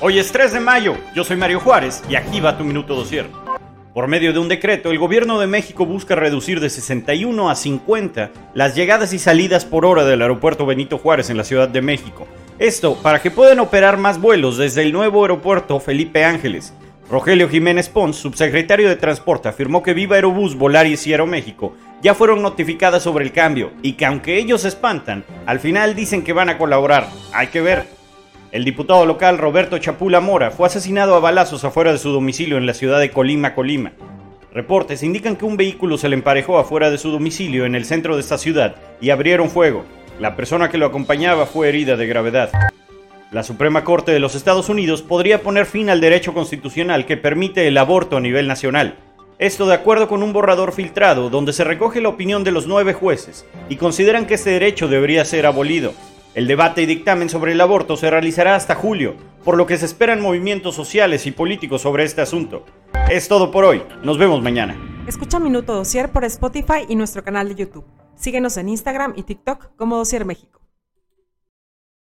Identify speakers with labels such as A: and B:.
A: Hoy es 3 de mayo, yo soy Mario Juárez y aquí va tu minuto dosier. Por medio de un decreto, el gobierno de México busca reducir de 61 a 50 las llegadas y salidas por hora del aeropuerto Benito Juárez en la Ciudad de México. Esto para que puedan operar más vuelos desde el nuevo aeropuerto Felipe Ángeles. Rogelio Jiménez Pons, subsecretario de Transporte, afirmó que Viva Aerobús, Volaris y Aeroméxico ya fueron notificadas sobre el cambio y que aunque ellos se espantan, al final dicen que van a colaborar. Hay que ver. El diputado local Roberto Chapula Mora fue asesinado a balazos afuera de su domicilio en la ciudad de Colima, Colima. Reportes indican que un vehículo se le emparejó afuera de su domicilio en el centro de esta ciudad y abrieron fuego. La persona que lo acompañaba fue herida de gravedad. La Suprema Corte de los Estados Unidos podría poner fin al derecho constitucional que permite el aborto a nivel nacional. Esto de acuerdo con un borrador filtrado donde se recoge la opinión de los nueve jueces y consideran que este derecho debería ser abolido. El debate y dictamen sobre el aborto se realizará hasta julio, por lo que se esperan movimientos sociales y políticos sobre este asunto. Es todo por hoy, nos vemos mañana.
B: Escucha Minuto Dosier por Spotify y nuestro canal de YouTube. Síguenos en Instagram y TikTok como Dosier México.